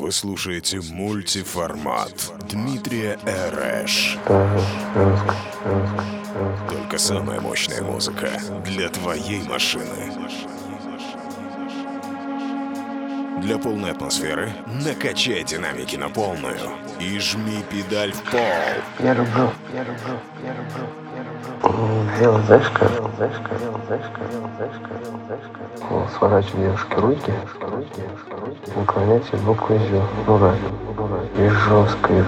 Вы слушаете мультиформат Дмитрия Эрэш. Только самая мощная музыка для твоей машины. Для полной атмосферы накачай динамики на полную и жми педаль в пол. Я люблю, я люблю, я люблю, я люблю. Как, знаешь, как, знаешь, как, знаешь, как, знаешь, как. Ну, Сворачивать девушке руки, руки, руки, наклоняйте букву Зю, ура, и жестко, и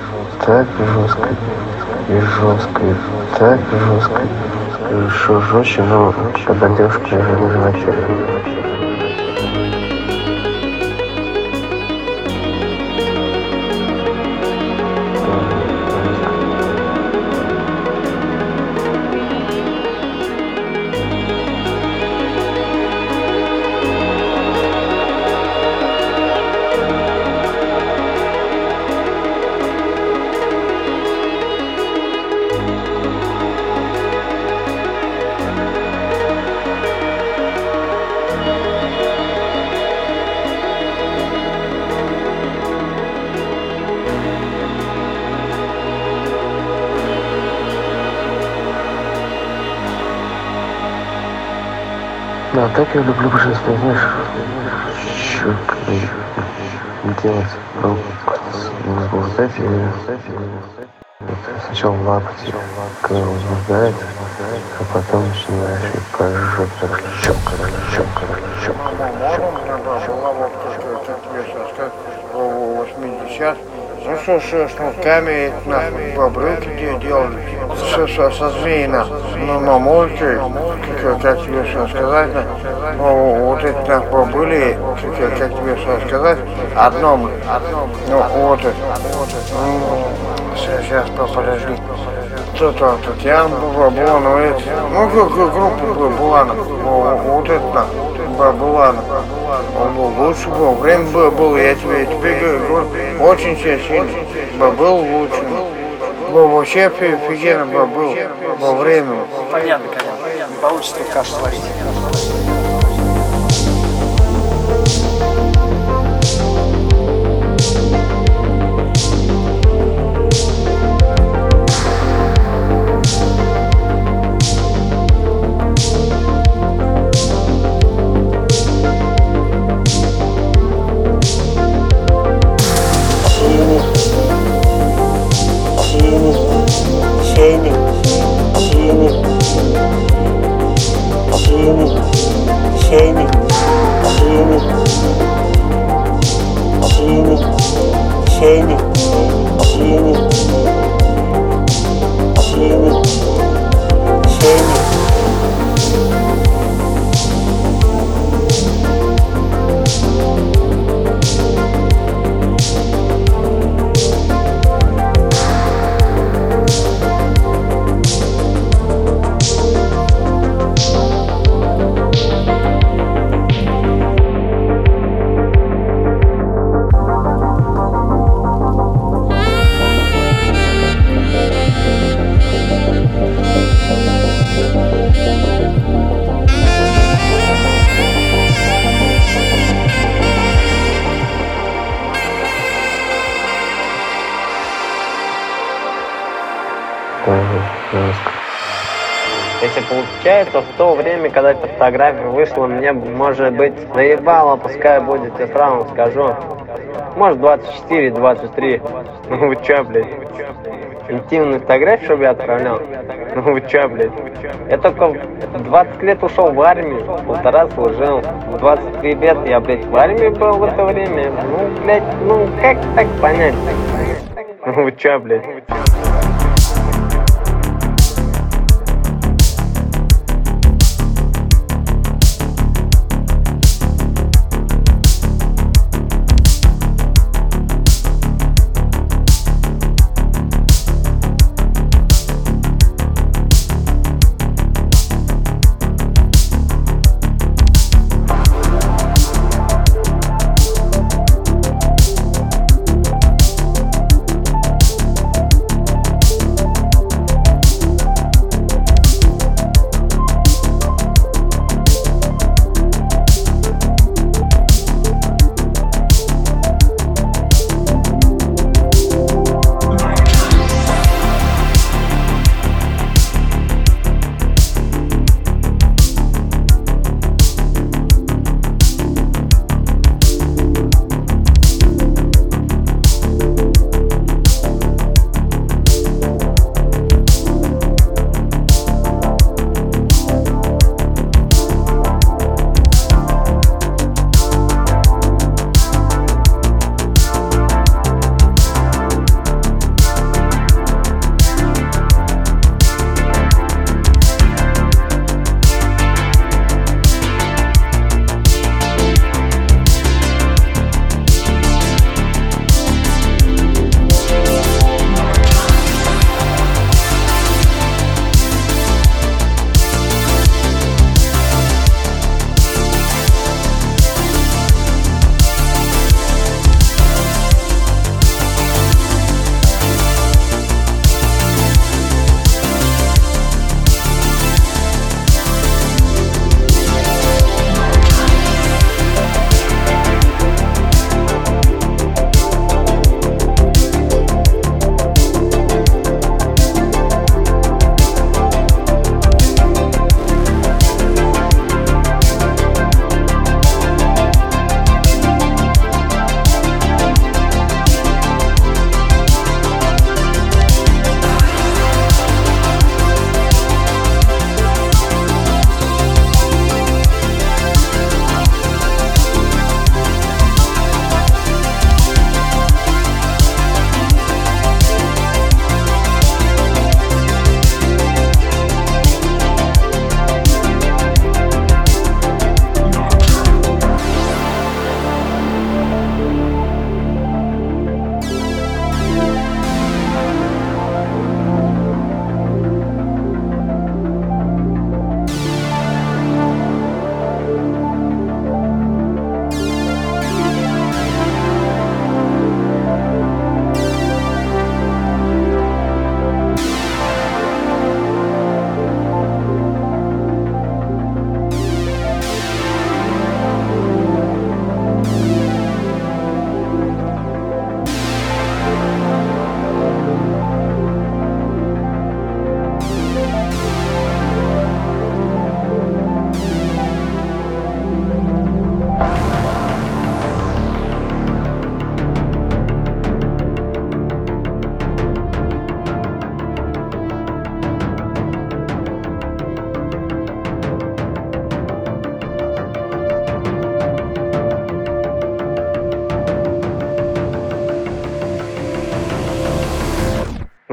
так жестко, и жестко, и так жестко, и еще жестче, но когда девушка уже не вообще. Да, так я люблю божество, знаешь, что делать, ну, возбуждать или сначала лапать, когда возбуждает, а потом начинаешь и по жопе чок, чок, чок, чок. Была вот, как тебе сейчас сказать, 80 ну что, что, шнурками нахуй по брюки делали, все, все со змеина, ну, мамульки, как, как тебе что сказать, ну, вот эти нахуй были, как, как тебе что сказать, одном, ну, вот это, ну, сейчас, подожди, кто-то, Татьяна была, ну, ну, группа была, вот это, была, лучше было, время было, я тебе, я тебе говорю, очень сильно, был лучше. Был вообще офигенно был во время. Понятно, конечно. Не получится кашу сварить. Aklını mı? Şey mi? Aklını mı? Aklını mı? Şey mi? Aklını mı? Фотография вышла, мне, может быть, наебало, пускай будет, я сразу скажу. Может, 24, 23. Ну вы чё, блядь? Интимную фотографию, чтобы я отправлял? Ну вы чё, блядь? Я только в 20 лет ушел в армию, полтора служил. В 23 лет я, блядь, в армии был в это время. Ну, блядь, ну как так понять? Ну вы чё, блядь?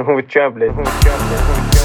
Вы чё, блядь? Вы чё, блядь?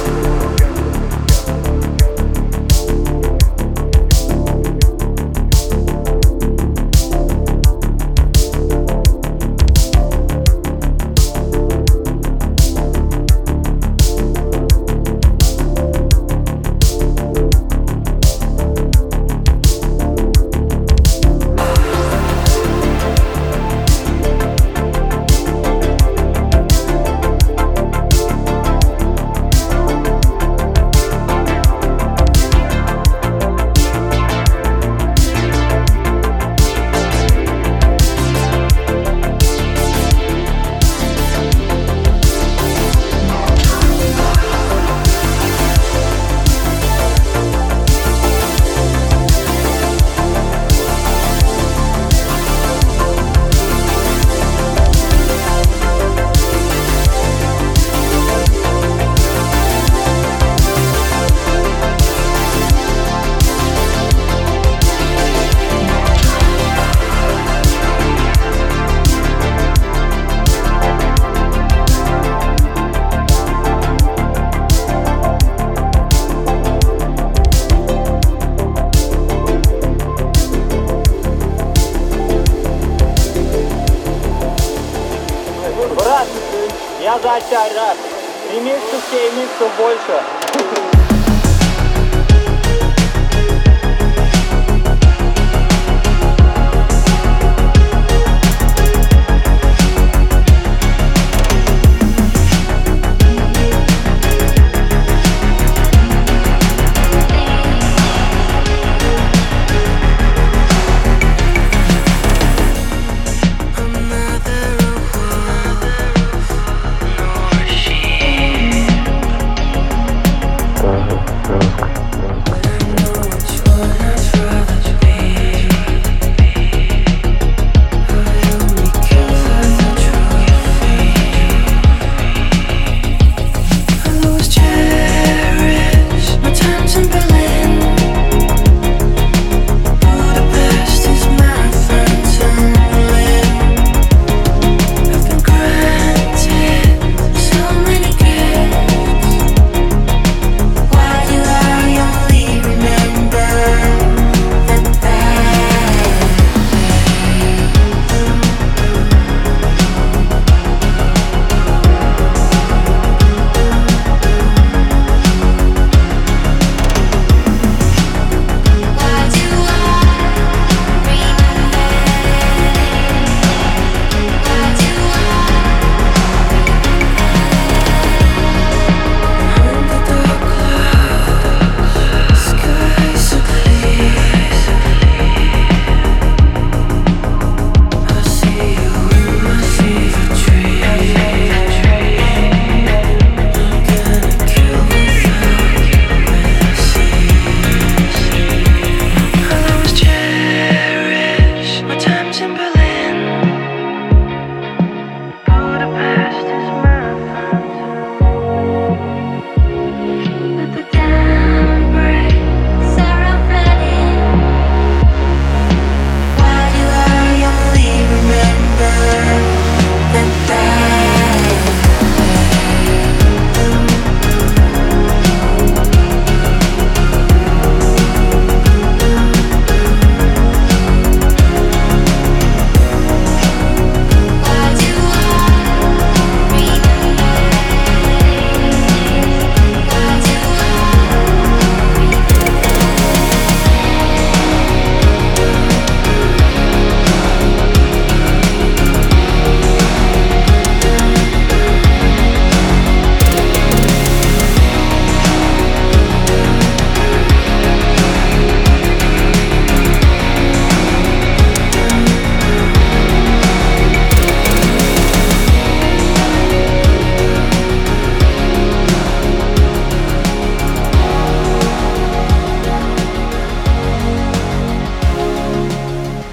все, ремиксов больше.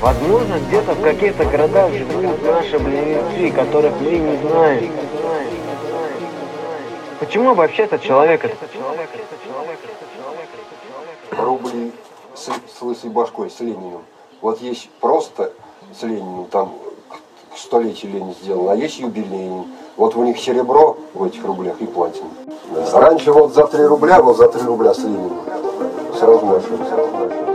Возможно, где-то в каких-то городах живут наши близнецы, которых мы не знаем. Почему обобщать от человека? рублей с, с лысой башкой, с Лениным. Вот есть просто с Лениным, там столетию Ленина сделано, а есть юбилейный. Вот у них серебро в этих рублях и платина. Раньше вот за 3 рубля, вот за 3 рубля с Лениным. Сразу начали.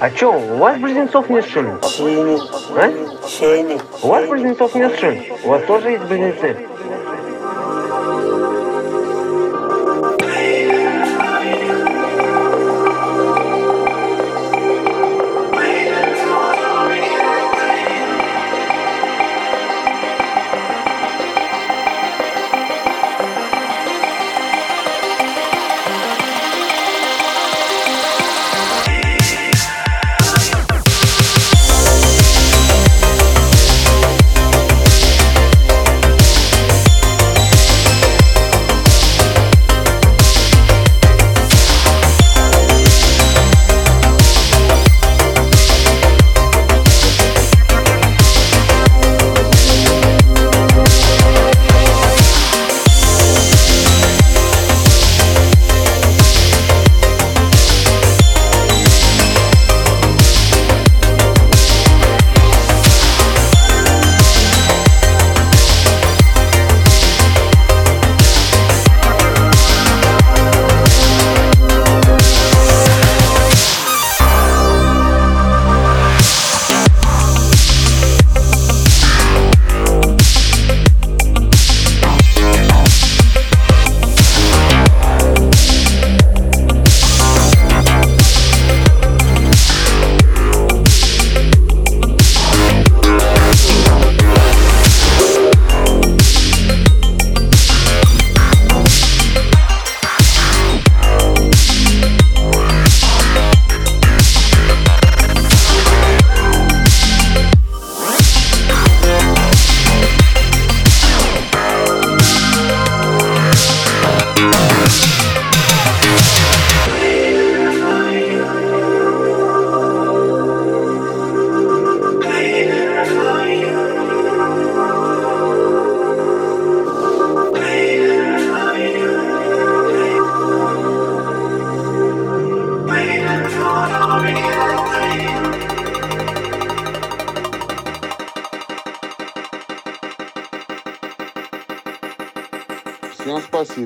А чё, у вас близнецов нет что ли? А? У вас близнецов нет что ли? У вас тоже есть близнецы?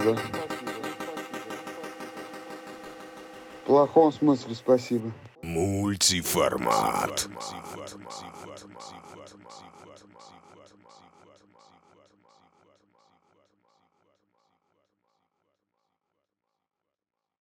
Спасибо. В плохом смысле спасибо. Мультиформат.